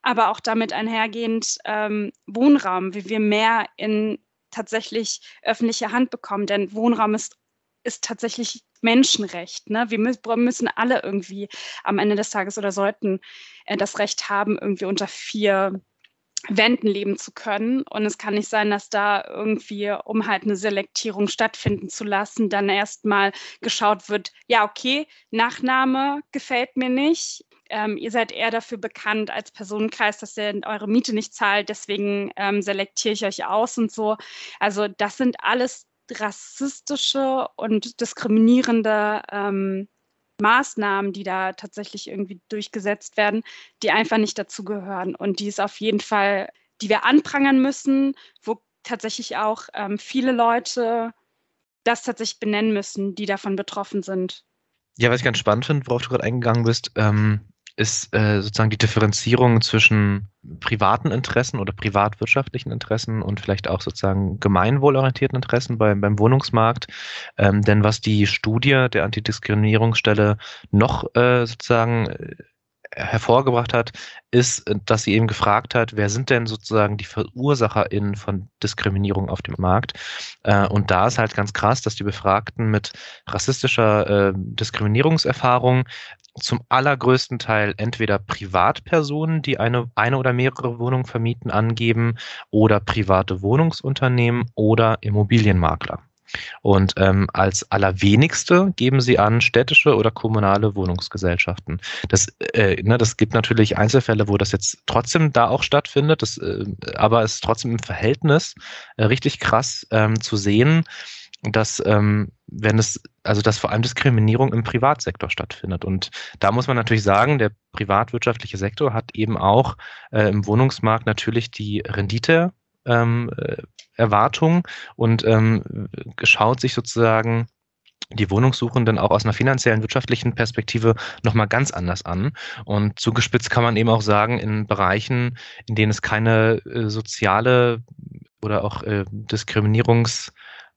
aber auch damit einhergehend ähm, Wohnraum, wie wir mehr in tatsächlich öffentliche Hand bekommen. Denn Wohnraum ist, ist tatsächlich Menschenrecht. Ne? Wir müssen alle irgendwie am Ende des Tages oder sollten äh, das Recht haben, irgendwie unter vier Wänden leben zu können. Und es kann nicht sein, dass da irgendwie, um halt eine Selektierung stattfinden zu lassen, dann erstmal geschaut wird, ja, okay, Nachname gefällt mir nicht. Ähm, ihr seid eher dafür bekannt als Personenkreis, dass ihr eure Miete nicht zahlt, deswegen ähm, selektiere ich euch aus und so. Also das sind alles rassistische und diskriminierende ähm, Maßnahmen, die da tatsächlich irgendwie durchgesetzt werden, die einfach nicht dazugehören und die es auf jeden Fall, die wir anprangern müssen, wo tatsächlich auch ähm, viele Leute das tatsächlich benennen müssen, die davon betroffen sind. Ja, was ich ganz spannend finde, worauf du gerade eingegangen bist, ähm, ist äh, sozusagen die Differenzierung zwischen privaten Interessen oder privatwirtschaftlichen Interessen und vielleicht auch sozusagen gemeinwohlorientierten Interessen beim, beim Wohnungsmarkt. Ähm, denn was die Studie der Antidiskriminierungsstelle noch äh, sozusagen äh, hervorgebracht hat, ist, dass sie eben gefragt hat, wer sind denn sozusagen die VerursacherInnen von Diskriminierung auf dem Markt? Äh, und da ist halt ganz krass, dass die Befragten mit rassistischer äh, Diskriminierungserfahrung zum allergrößten Teil entweder Privatpersonen, die eine, eine oder mehrere Wohnungen vermieten, angeben oder private Wohnungsunternehmen oder Immobilienmakler. Und ähm, als allerwenigste geben sie an städtische oder kommunale Wohnungsgesellschaften. Das, äh, ne, das gibt natürlich Einzelfälle, wo das jetzt trotzdem da auch stattfindet, das, äh, aber es ist trotzdem im Verhältnis äh, richtig krass ähm, zu sehen, dass ähm, wenn es, also dass vor allem Diskriminierung im Privatsektor stattfindet. Und da muss man natürlich sagen, der privatwirtschaftliche Sektor hat eben auch äh, im Wohnungsmarkt natürlich die Rendite ähm, äh, Erwartung und ähm, schaut sich sozusagen die Wohnungssuchenden auch aus einer finanziellen, wirtschaftlichen Perspektive nochmal ganz anders an. Und zugespitzt kann man eben auch sagen, in Bereichen, in denen es keine äh, soziale oder auch äh, Diskriminierungs-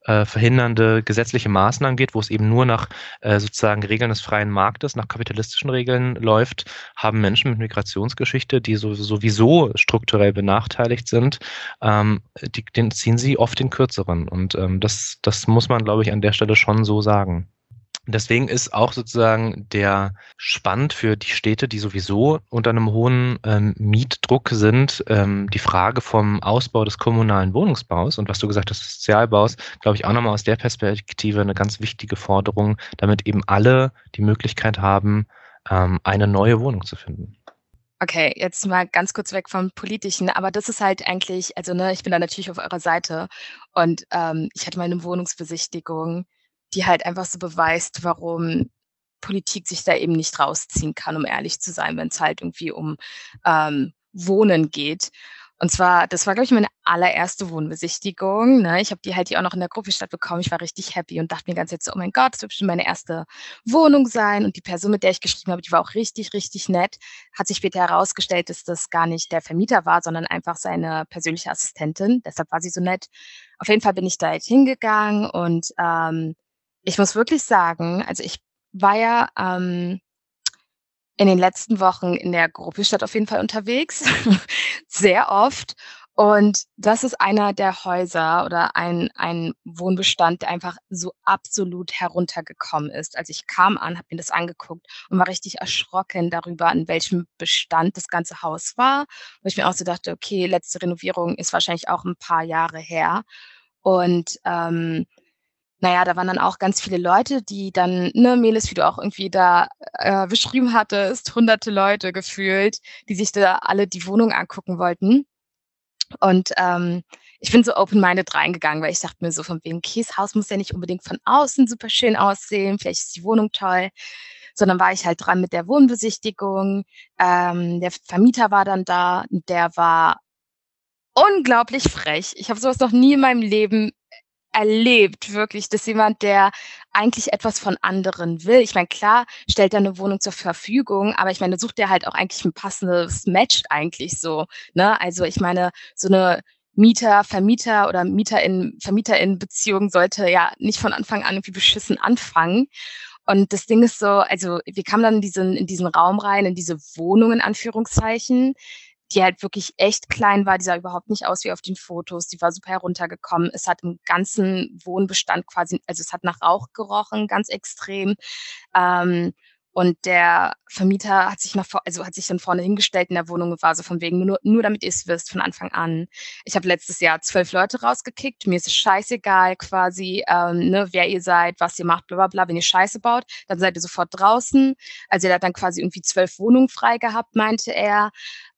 äh, verhindernde gesetzliche Maßnahmen geht, wo es eben nur nach äh, sozusagen Regeln des freien Marktes, nach kapitalistischen Regeln läuft, haben Menschen mit Migrationsgeschichte, die so, sowieso strukturell benachteiligt sind, ähm, die, den ziehen sie oft den kürzeren. Und ähm, das, das muss man, glaube ich, an der Stelle schon so sagen. Deswegen ist auch sozusagen der Spannend für die Städte, die sowieso unter einem hohen ähm, Mietdruck sind, ähm, die Frage vom Ausbau des kommunalen Wohnungsbaus und was du gesagt hast, des Sozialbaus, glaube ich auch nochmal aus der Perspektive eine ganz wichtige Forderung, damit eben alle die Möglichkeit haben, ähm, eine neue Wohnung zu finden. Okay, jetzt mal ganz kurz weg vom Politischen, aber das ist halt eigentlich, also ne, ich bin da natürlich auf eurer Seite und ähm, ich hatte mal eine Wohnungsbesichtigung die halt einfach so beweist, warum Politik sich da eben nicht rausziehen kann, um ehrlich zu sein, wenn es halt irgendwie um ähm, Wohnen geht. Und zwar, das war, glaube ich, meine allererste Wohnbesichtigung. Ne? Ich habe die halt hier auch noch in der Gruppestadt bekommen. Ich war richtig happy und dachte mir ganz jetzt, oh mein Gott, das wird bestimmt meine erste Wohnung sein. Und die Person, mit der ich geschrieben habe, die war auch richtig, richtig nett. Hat sich später herausgestellt, dass das gar nicht der Vermieter war, sondern einfach seine persönliche Assistentin. Deshalb war sie so nett. Auf jeden Fall bin ich da jetzt hingegangen und ähm, ich muss wirklich sagen, also ich war ja ähm, in den letzten Wochen in der Gruppestadt auf jeden Fall unterwegs, [LAUGHS] sehr oft. Und das ist einer der Häuser oder ein, ein Wohnbestand, der einfach so absolut heruntergekommen ist. Also ich kam an, habe mir das angeguckt und war richtig erschrocken darüber, an welchem Bestand das ganze Haus war. Wo ich mir auch so dachte, okay, letzte Renovierung ist wahrscheinlich auch ein paar Jahre her. Und ähm, naja, da waren dann auch ganz viele Leute, die dann, ne, Melis, wie du auch irgendwie da äh, beschrieben hattest, hunderte Leute gefühlt, die sich da alle die Wohnung angucken wollten. Und ähm, ich bin so open-minded reingegangen, weil ich dachte mir so von wegen, das Haus muss ja nicht unbedingt von außen super schön aussehen, vielleicht ist die Wohnung toll, sondern war ich halt dran mit der Wohnbesichtigung. Ähm, der Vermieter war dann da, der war unglaublich frech. Ich habe sowas noch nie in meinem Leben erlebt, wirklich, dass jemand, der eigentlich etwas von anderen will. Ich meine, klar, stellt er eine Wohnung zur Verfügung, aber ich meine, sucht er halt auch eigentlich ein passendes Match eigentlich so. Ne? Also ich meine, so eine Mieter, Vermieter oder Mieter in Vermieter in Beziehung sollte ja nicht von Anfang an irgendwie beschissen anfangen. Und das Ding ist so, also wir kamen dann in diesen, in diesen Raum rein, in diese Wohnung in Anführungszeichen die halt wirklich echt klein war. Die sah überhaupt nicht aus wie auf den Fotos. Die war super heruntergekommen. Es hat im ganzen Wohnbestand quasi, also es hat nach Rauch gerochen, ganz extrem. Ähm, und der Vermieter hat sich nach also hat sich dann vorne hingestellt in der Wohnung und war so von wegen, nur, nur damit ihr es wisst, von Anfang an. Ich habe letztes Jahr zwölf Leute rausgekickt, mir ist es scheißegal quasi, ähm, ne, wer ihr seid, was ihr macht, bla bla bla. Wenn ihr Scheiße baut, dann seid ihr sofort draußen. Also er hat dann quasi irgendwie zwölf Wohnungen frei gehabt, meinte er.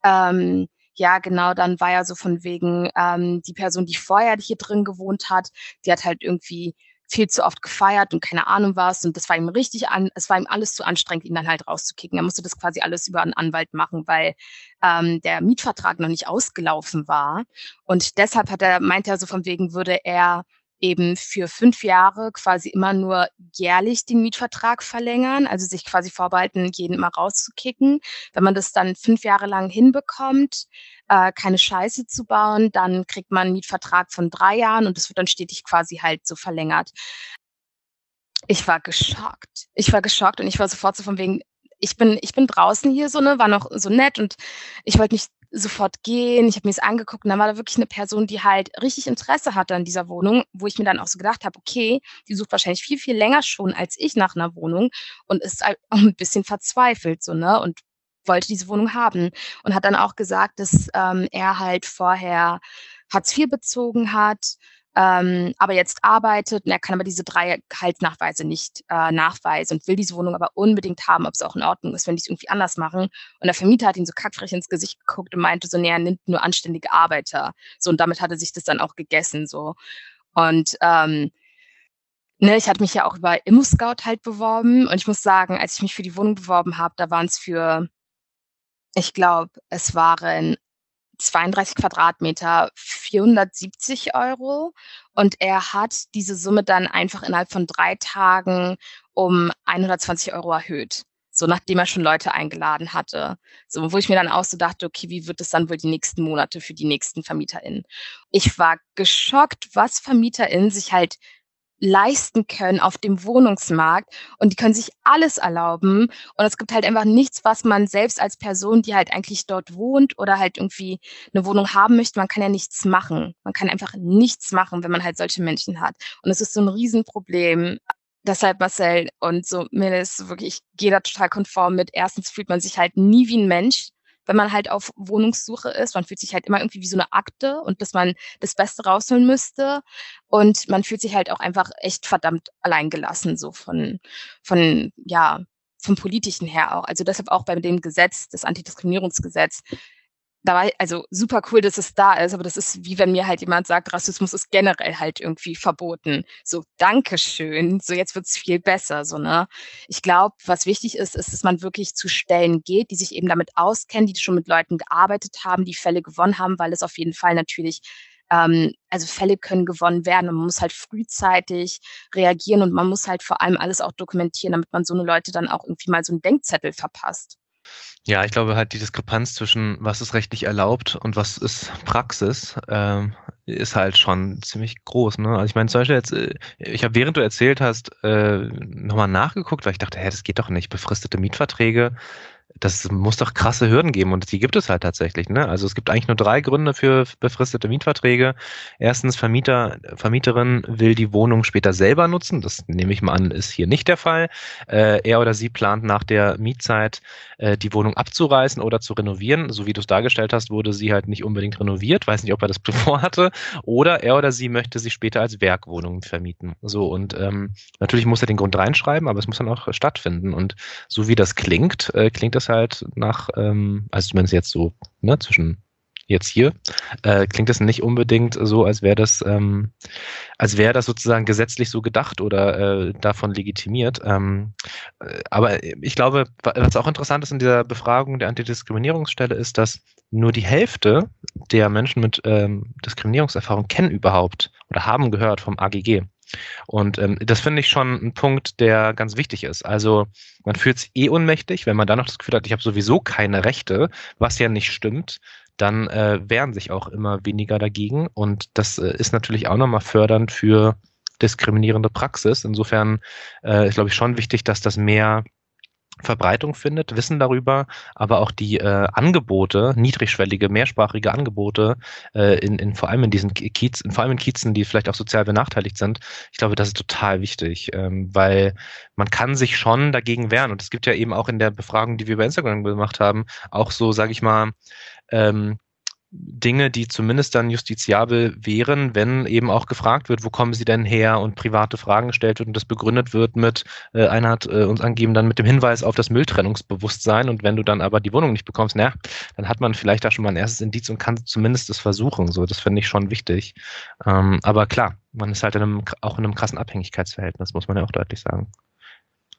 Ähm, ja, genau, dann war ja so von wegen, ähm, die Person, die vorher hier drin gewohnt hat, die hat halt irgendwie viel zu oft gefeiert und keine Ahnung was. Und das war ihm richtig an, es war ihm alles zu anstrengend, ihn dann halt rauszukicken. Er musste das quasi alles über einen Anwalt machen, weil ähm, der Mietvertrag noch nicht ausgelaufen war. Und deshalb hat er, meint er so von wegen, würde er eben für fünf Jahre quasi immer nur jährlich den Mietvertrag verlängern, also sich quasi vorbehalten, jeden mal rauszukicken. Wenn man das dann fünf Jahre lang hinbekommt, äh, keine Scheiße zu bauen, dann kriegt man einen Mietvertrag von drei Jahren und das wird dann stetig quasi halt so verlängert. Ich war geschockt. Ich war geschockt und ich war sofort so von wegen, ich bin, ich bin draußen hier so, ne, war noch so nett und ich wollte nicht sofort gehen. Ich habe mir das angeguckt und dann war da wirklich eine Person, die halt richtig Interesse hatte an dieser Wohnung, wo ich mir dann auch so gedacht habe, okay, die sucht wahrscheinlich viel, viel länger schon als ich nach einer Wohnung und ist halt auch ein bisschen verzweifelt, so, ne? Und wollte diese Wohnung haben und hat dann auch gesagt, dass ähm, er halt vorher Hartz IV bezogen hat, ähm, aber jetzt arbeitet und er kann aber diese drei Gehaltsnachweise nicht äh, nachweisen und will diese Wohnung aber unbedingt haben, ob es auch in Ordnung ist, wenn die es irgendwie anders machen. Und der Vermieter hat ihn so kackfrech ins Gesicht geguckt und meinte so, nee, er nimmt nur anständige Arbeiter. So, und damit hat er sich das dann auch gegessen, so. Und ähm, ne, ich hatte mich ja auch über ImmoScout halt beworben und ich muss sagen, als ich mich für die Wohnung beworben habe, da waren es für, ich glaube, es waren 32 Quadratmeter 470 Euro und er hat diese Summe dann einfach innerhalb von drei Tagen um 120 Euro erhöht. So nachdem er schon Leute eingeladen hatte. So, wo ich mir dann auch so dachte, okay, wie wird es dann wohl die nächsten Monate für die nächsten VermieterInnen? Ich war geschockt, was VermieterInnen sich halt leisten können auf dem Wohnungsmarkt und die können sich alles erlauben und es gibt halt einfach nichts, was man selbst als Person, die halt eigentlich dort wohnt oder halt irgendwie eine Wohnung haben möchte, man kann ja nichts machen. Man kann einfach nichts machen, wenn man halt solche Menschen hat und es ist so ein Riesenproblem. Deshalb Marcel und so mir ist wirklich, ich gehe da total konform mit. Erstens fühlt man sich halt nie wie ein Mensch, wenn man halt auf Wohnungssuche ist. Man fühlt sich halt immer irgendwie wie so eine Akte und dass man das Beste rausholen müsste. Und man fühlt sich halt auch einfach echt verdammt alleingelassen, so von, von, ja, vom Politischen her auch. Also deshalb auch bei dem Gesetz, das Antidiskriminierungsgesetz, da war also super cool, dass es da ist, aber das ist wie wenn mir halt jemand sagt, Rassismus ist generell halt irgendwie verboten. So, Dankeschön, so jetzt wird's viel besser, so, ne? Ich glaube, was wichtig ist, ist, dass man wirklich zu Stellen geht, die sich eben damit auskennen, die schon mit Leuten gearbeitet haben, die Fälle gewonnen haben, weil es auf jeden Fall natürlich ähm, also Fälle können gewonnen werden und man muss halt frühzeitig reagieren und man muss halt vor allem alles auch dokumentieren, damit man so eine Leute dann auch irgendwie mal so einen Denkzettel verpasst. Ja, ich glaube halt die Diskrepanz zwischen was ist rechtlich erlaubt und was ist Praxis ähm, ist halt schon ziemlich groß. Ne? Also ich meine zum Beispiel jetzt, äh, ich habe während du erzählt hast äh, nochmal nachgeguckt, weil ich dachte, hä, das geht doch nicht. Befristete Mietverträge das muss doch krasse Hürden geben und die gibt es halt tatsächlich. Ne? Also es gibt eigentlich nur drei Gründe für befristete Mietverträge. Erstens, Vermieter, Vermieterin will die Wohnung später selber nutzen. Das nehme ich mal an, ist hier nicht der Fall. Äh, er oder sie plant nach der Mietzeit äh, die Wohnung abzureißen oder zu renovieren. So wie du es dargestellt hast, wurde sie halt nicht unbedingt renoviert. Weiß nicht, ob er das [LAUGHS] vorhatte. Oder er oder sie möchte sie später als Werkwohnung vermieten. So und ähm, natürlich muss er den Grund reinschreiben, aber es muss dann auch stattfinden. Und so wie das klingt, äh, klingt das das halt nach, ähm, also zumindest jetzt so, ne, zwischen jetzt hier, äh, klingt das nicht unbedingt so, als wäre das, ähm, als wäre das sozusagen gesetzlich so gedacht oder äh, davon legitimiert. Ähm, äh, aber ich glaube, was auch interessant ist in dieser Befragung der Antidiskriminierungsstelle ist, dass nur die Hälfte der Menschen mit ähm, Diskriminierungserfahrung kennen überhaupt oder haben gehört vom AGG. Und ähm, das finde ich schon ein Punkt, der ganz wichtig ist. Also man fühlt sich eh ohnmächtig, wenn man dann noch das Gefühl hat, ich habe sowieso keine Rechte, was ja nicht stimmt, dann äh, wehren sich auch immer weniger dagegen. Und das äh, ist natürlich auch nochmal fördernd für diskriminierende Praxis. Insofern äh, ist, glaube ich, schon wichtig, dass das mehr Verbreitung findet, Wissen darüber, aber auch die äh, Angebote, niedrigschwellige, mehrsprachige Angebote, äh, in, in vor allem in diesen Kiezen, vor allem in Kiezen, die vielleicht auch sozial benachteiligt sind. Ich glaube, das ist total wichtig, ähm, weil man kann sich schon dagegen wehren. Und es gibt ja eben auch in der Befragung, die wir bei Instagram gemacht haben, auch so, sage ich mal, ähm, Dinge, die zumindest dann justiziabel wären, wenn eben auch gefragt wird, wo kommen sie denn her und private Fragen gestellt wird und das begründet wird mit, äh, einer hat äh, uns angegeben, dann mit dem Hinweis auf das Mülltrennungsbewusstsein und wenn du dann aber die Wohnung nicht bekommst, naja, dann hat man vielleicht da schon mal ein erstes Indiz und kann zumindest es versuchen. So, das finde ich schon wichtig. Ähm, aber klar, man ist halt in einem, auch in einem krassen Abhängigkeitsverhältnis, muss man ja auch deutlich sagen.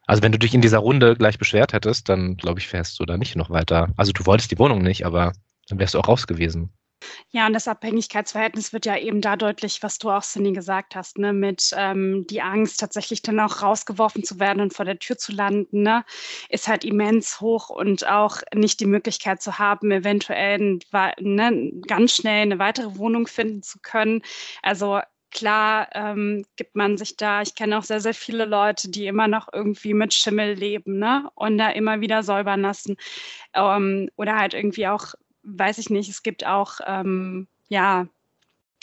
Also wenn du dich in dieser Runde gleich beschwert hättest, dann glaube ich, fährst du da nicht noch weiter. Also du wolltest die Wohnung nicht, aber dann wärst du auch raus gewesen. Ja, und das Abhängigkeitsverhältnis wird ja eben da deutlich, was du auch, Cindy, gesagt hast, ne, mit ähm, die Angst, tatsächlich dann auch rausgeworfen zu werden und vor der Tür zu landen, ne, ist halt immens hoch und auch nicht die Möglichkeit zu haben, eventuell ne, ganz schnell eine weitere Wohnung finden zu können. Also klar ähm, gibt man sich da, ich kenne auch sehr, sehr viele Leute, die immer noch irgendwie mit Schimmel leben ne? und da immer wieder säubern lassen ähm, oder halt irgendwie auch weiß ich nicht, es gibt auch, ähm, ja,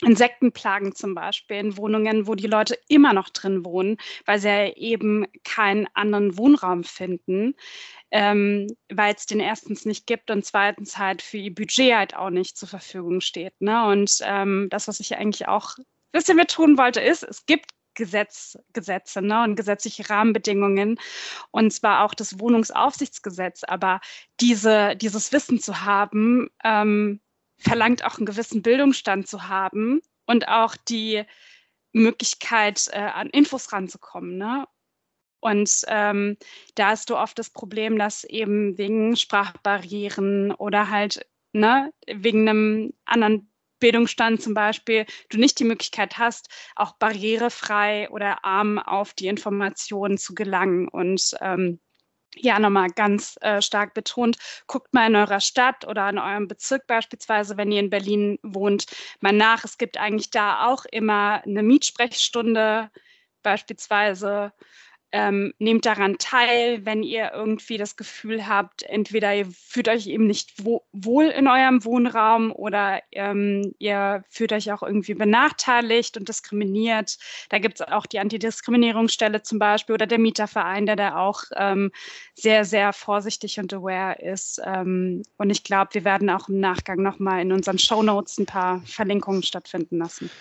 Insektenplagen zum Beispiel in Wohnungen, wo die Leute immer noch drin wohnen, weil sie ja eben keinen anderen Wohnraum finden, ähm, weil es den erstens nicht gibt und zweitens halt für ihr Budget halt auch nicht zur Verfügung steht. Ne? Und ähm, das, was ich eigentlich auch ein bisschen mit tun wollte, ist, es gibt Gesetz, Gesetze ne, und gesetzliche Rahmenbedingungen, und zwar auch das Wohnungsaufsichtsgesetz. Aber diese, dieses Wissen zu haben, ähm, verlangt auch einen gewissen Bildungsstand zu haben und auch die Möglichkeit, äh, an Infos ranzukommen. Ne? Und ähm, da hast du oft das Problem, dass eben wegen Sprachbarrieren oder halt ne, wegen einem anderen Bildungsstand zum Beispiel du nicht die Möglichkeit hast, auch barrierefrei oder arm auf die Informationen zu gelangen. Und ähm, ja, nochmal ganz äh, stark betont, guckt mal in eurer Stadt oder in eurem Bezirk beispielsweise, wenn ihr in Berlin wohnt, mal nach. Es gibt eigentlich da auch immer eine Mietsprechstunde beispielsweise ähm, nehmt daran teil, wenn ihr irgendwie das Gefühl habt, entweder ihr fühlt euch eben nicht wo wohl in eurem Wohnraum oder ähm, ihr fühlt euch auch irgendwie benachteiligt und diskriminiert. Da gibt es auch die Antidiskriminierungsstelle zum Beispiel oder der Mieterverein, der da auch ähm, sehr, sehr vorsichtig und aware ist. Ähm, und ich glaube, wir werden auch im Nachgang nochmal in unseren Show Notes ein paar Verlinkungen stattfinden lassen.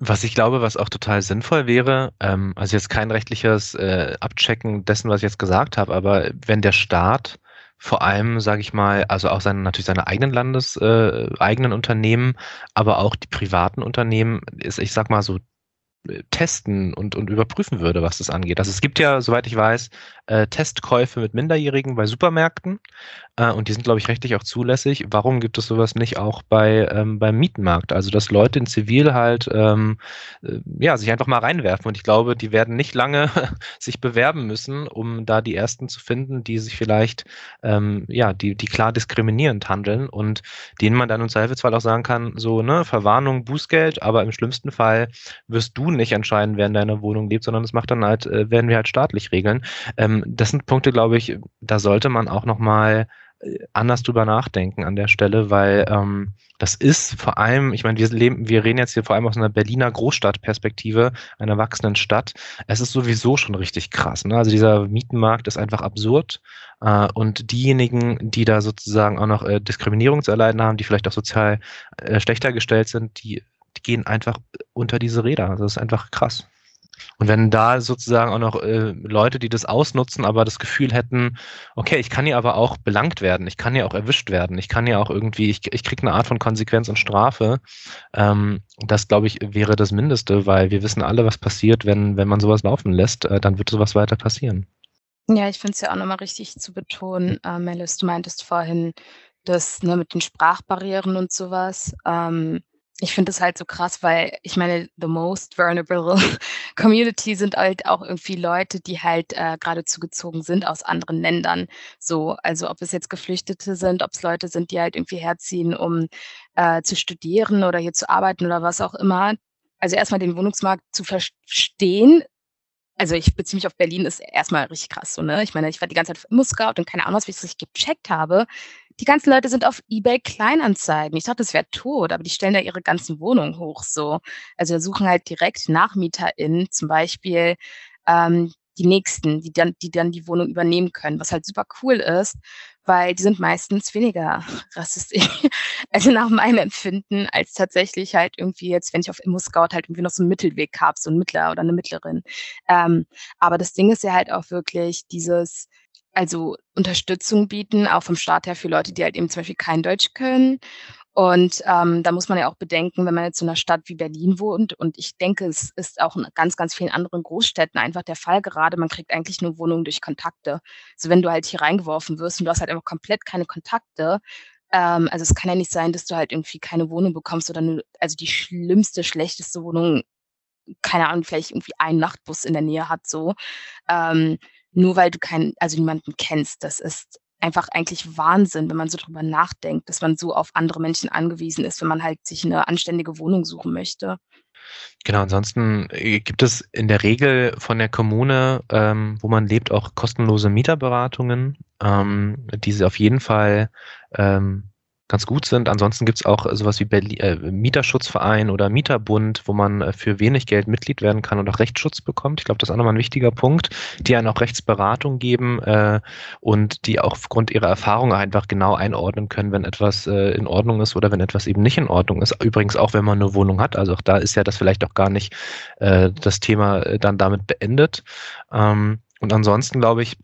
Was ich glaube, was auch total sinnvoll wäre, ähm, also jetzt kein rechtliches äh, Abchecken dessen, was ich jetzt gesagt habe, aber wenn der Staat vor allem, sage ich mal, also auch seine, natürlich seine eigenen Landes, äh, eigenen Unternehmen, aber auch die privaten Unternehmen, ist, ich sag mal so testen und, und überprüfen würde, was das angeht. Also es gibt ja, soweit ich weiß, äh, Testkäufe mit Minderjährigen bei Supermärkten äh, und die sind, glaube ich, rechtlich auch zulässig. Warum gibt es sowas nicht auch bei ähm, beim Mietenmarkt? Also dass Leute in Zivil halt ähm, äh, ja sich einfach mal reinwerfen und ich glaube, die werden nicht lange [LAUGHS] sich bewerben müssen, um da die ersten zu finden, die sich vielleicht ähm, ja die die klar diskriminierend handeln und denen man dann im Zweifelsfall auch sagen kann, so ne Verwarnung, Bußgeld, aber im schlimmsten Fall wirst du du nicht entscheiden, wer in deiner Wohnung lebt, sondern das macht dann halt, äh, werden wir halt staatlich regeln. Ähm, das sind Punkte, glaube ich, da sollte man auch nochmal äh, anders drüber nachdenken an der Stelle, weil ähm, das ist vor allem, ich meine, wir leben, wir reden jetzt hier vor allem aus einer Berliner Großstadtperspektive, einer wachsenden Stadt. Es ist sowieso schon richtig krass. Ne? Also dieser Mietenmarkt ist einfach absurd. Äh, und diejenigen, die da sozusagen auch noch äh, Diskriminierung zu erleiden haben, die vielleicht auch sozial äh, schlechter gestellt sind, die, die gehen einfach unter diese Räder. Das ist einfach krass. Und wenn da sozusagen auch noch äh, Leute, die das ausnutzen, aber das Gefühl hätten, okay, ich kann hier aber auch belangt werden, ich kann hier auch erwischt werden, ich kann hier auch irgendwie, ich, ich kriege eine Art von Konsequenz und Strafe, ähm, das glaube ich wäre das Mindeste, weil wir wissen alle, was passiert, wenn, wenn man sowas laufen lässt, äh, dann wird sowas weiter passieren. Ja, ich finde es ja auch nochmal richtig zu betonen, äh, Melis, du meintest vorhin, das ne, mit den Sprachbarrieren und sowas. Ähm, ich finde es halt so krass, weil ich meine, the most vulnerable [LAUGHS] community sind halt auch irgendwie Leute, die halt äh, gerade zugezogen sind aus anderen Ländern. So, also ob es jetzt Geflüchtete sind, ob es Leute sind, die halt irgendwie herziehen, um äh, zu studieren oder hier zu arbeiten oder was auch immer. Also erstmal den Wohnungsmarkt zu verstehen, also ich beziehe mich auf Berlin, ist erstmal richtig krass so, ne? Ich meine, ich war die ganze Zeit im Muscat und keine Ahnung, was ich gecheckt habe. Die ganzen Leute sind auf Ebay Kleinanzeigen. Ich dachte, das wäre tot, aber die stellen da ihre ganzen Wohnungen hoch so. Also wir suchen halt direkt NachmieterInnen, zum Beispiel ähm, die nächsten, die dann, die dann die Wohnung übernehmen können, was halt super cool ist, weil die sind meistens weniger rassistisch, [LAUGHS] also nach meinem Empfinden, als tatsächlich halt irgendwie jetzt, wenn ich auf Immo-Scout halt irgendwie noch so einen Mittelweg habe, so ein Mittler oder eine Mittlerin. Ähm, aber das Ding ist ja halt auch wirklich dieses, also Unterstützung bieten, auch vom Staat her für Leute, die halt eben zum Beispiel kein Deutsch können und ähm, da muss man ja auch bedenken, wenn man jetzt in einer Stadt wie Berlin wohnt, und ich denke, es ist auch in ganz, ganz vielen anderen Großstädten einfach der Fall gerade, man kriegt eigentlich nur Wohnungen durch Kontakte. Also wenn du halt hier reingeworfen wirst und du hast halt einfach komplett keine Kontakte, ähm, also es kann ja nicht sein, dass du halt irgendwie keine Wohnung bekommst oder nur, also die schlimmste, schlechteste Wohnung, keine Ahnung, vielleicht irgendwie einen Nachtbus in der Nähe hat, so. Ähm, nur weil du keinen, also niemanden kennst. Das ist einfach eigentlich Wahnsinn, wenn man so drüber nachdenkt, dass man so auf andere Menschen angewiesen ist, wenn man halt sich eine anständige Wohnung suchen möchte. Genau, ansonsten äh, gibt es in der Regel von der Kommune, ähm, wo man lebt, auch kostenlose Mieterberatungen, ähm, die auf jeden Fall ähm, ganz gut sind. Ansonsten gibt es auch sowas wie Berlin, äh, Mieterschutzverein oder Mieterbund, wo man äh, für wenig Geld Mitglied werden kann und auch Rechtsschutz bekommt. Ich glaube, das ist auch nochmal ein wichtiger Punkt, die einen auch Rechtsberatung geben äh, und die auch aufgrund ihrer Erfahrung einfach genau einordnen können, wenn etwas äh, in Ordnung ist oder wenn etwas eben nicht in Ordnung ist. Übrigens auch, wenn man eine Wohnung hat. Also auch da ist ja das vielleicht auch gar nicht äh, das Thema äh, dann damit beendet. Ähm, und ansonsten glaube ich,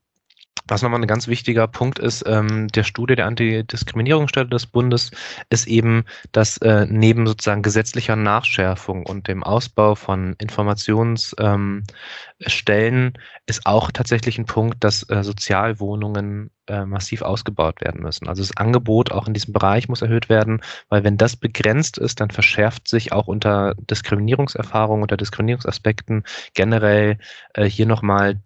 was nochmal ein ganz wichtiger Punkt ist, ähm, der Studie der Antidiskriminierungsstelle des Bundes, ist eben, dass äh, neben sozusagen gesetzlicher Nachschärfung und dem Ausbau von Informationsstellen ähm, ist auch tatsächlich ein Punkt, dass äh, Sozialwohnungen äh, massiv ausgebaut werden müssen. Also das Angebot auch in diesem Bereich muss erhöht werden, weil wenn das begrenzt ist, dann verschärft sich auch unter Diskriminierungserfahrungen, unter Diskriminierungsaspekten generell äh, hier nochmal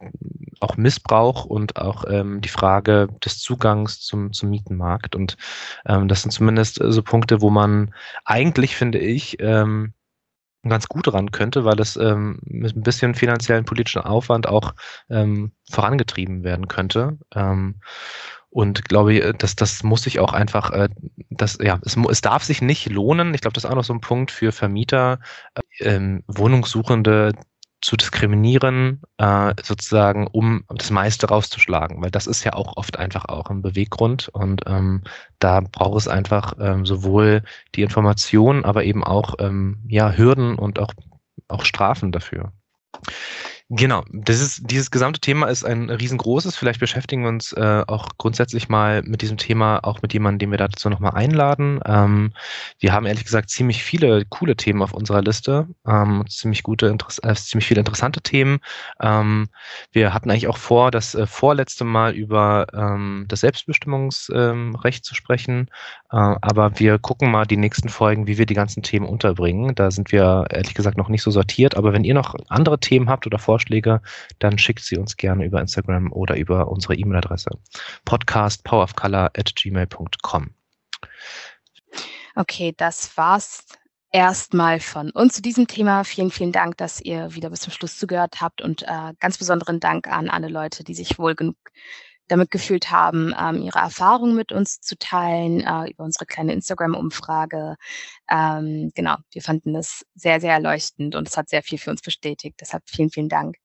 auch Missbrauch und auch ähm, die Frage des Zugangs zum, zum Mietenmarkt. Und ähm, das sind zumindest so Punkte, wo man eigentlich, finde ich, ähm, ganz gut ran könnte, weil es ähm, mit ein bisschen finanziellen politischen Aufwand auch ähm, vorangetrieben werden könnte. Ähm, und glaube, ich, dass das muss sich auch einfach, äh, das, ja, es, es darf sich nicht lohnen. Ich glaube, das ist auch noch so ein Punkt für Vermieter, äh, ähm, Wohnungssuchende zu diskriminieren, äh, sozusagen, um das meiste rauszuschlagen, weil das ist ja auch oft einfach auch ein Beweggrund und ähm, da braucht es einfach ähm, sowohl die Information, aber eben auch ähm, ja Hürden und auch auch Strafen dafür. Genau, ist, dieses gesamte Thema ist ein riesengroßes. Vielleicht beschäftigen wir uns äh, auch grundsätzlich mal mit diesem Thema, auch mit jemandem, den wir dazu nochmal einladen. Ähm, wir haben ehrlich gesagt ziemlich viele coole Themen auf unserer Liste, ähm, ziemlich gute, äh, ziemlich viele interessante Themen. Ähm, wir hatten eigentlich auch vor, das äh, vorletzte Mal über ähm, das Selbstbestimmungsrecht zu sprechen, äh, aber wir gucken mal die nächsten Folgen, wie wir die ganzen Themen unterbringen. Da sind wir ehrlich gesagt noch nicht so sortiert, aber wenn ihr noch andere Themen habt oder Vorschläge, Vorschläge, dann schickt sie uns gerne über Instagram oder über unsere E-Mail-Adresse podcastpowerofcolor at gmail.com. Okay, das war's erstmal von uns zu diesem Thema. Vielen, vielen Dank, dass ihr wieder bis zum Schluss zugehört habt und äh, ganz besonderen Dank an alle Leute, die sich wohl genug damit gefühlt haben, ähm, ihre Erfahrungen mit uns zu teilen äh, über unsere kleine Instagram-Umfrage. Ähm, genau, wir fanden das sehr, sehr erleuchtend und es hat sehr viel für uns bestätigt. Deshalb vielen, vielen Dank.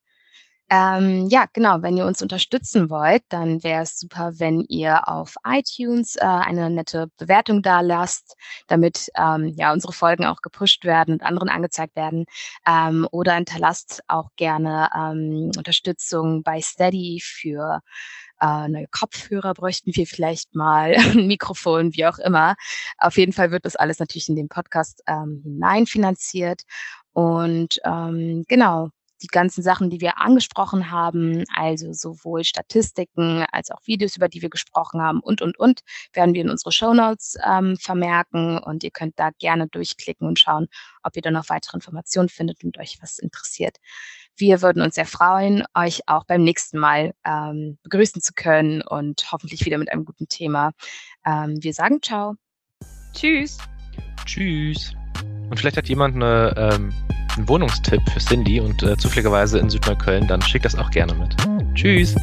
Ähm, ja, genau, wenn ihr uns unterstützen wollt, dann wäre es super, wenn ihr auf iTunes äh, eine nette Bewertung da lasst, damit ähm, ja unsere Folgen auch gepusht werden und anderen angezeigt werden. Ähm, oder hinterlasst auch gerne ähm, Unterstützung bei Steady für äh, neue Kopfhörer bräuchten wir vielleicht mal, ein [LAUGHS] Mikrofon, wie auch immer. Auf jeden Fall wird das alles natürlich in den Podcast ähm, hineinfinanziert. Und ähm, genau, die ganzen Sachen, die wir angesprochen haben, also sowohl Statistiken als auch Videos, über die wir gesprochen haben und, und, und, werden wir in unsere Shownotes ähm, vermerken und ihr könnt da gerne durchklicken und schauen, ob ihr da noch weitere Informationen findet und euch was interessiert. Wir würden uns sehr freuen, euch auch beim nächsten Mal ähm, begrüßen zu können und hoffentlich wieder mit einem guten Thema. Ähm, wir sagen ciao. Tschüss. Tschüss. Und vielleicht hat jemand eine, ähm, einen Wohnungstipp für Cindy und äh, zufälligerweise in Südneukölln, dann schickt das auch gerne mit. Tschüss.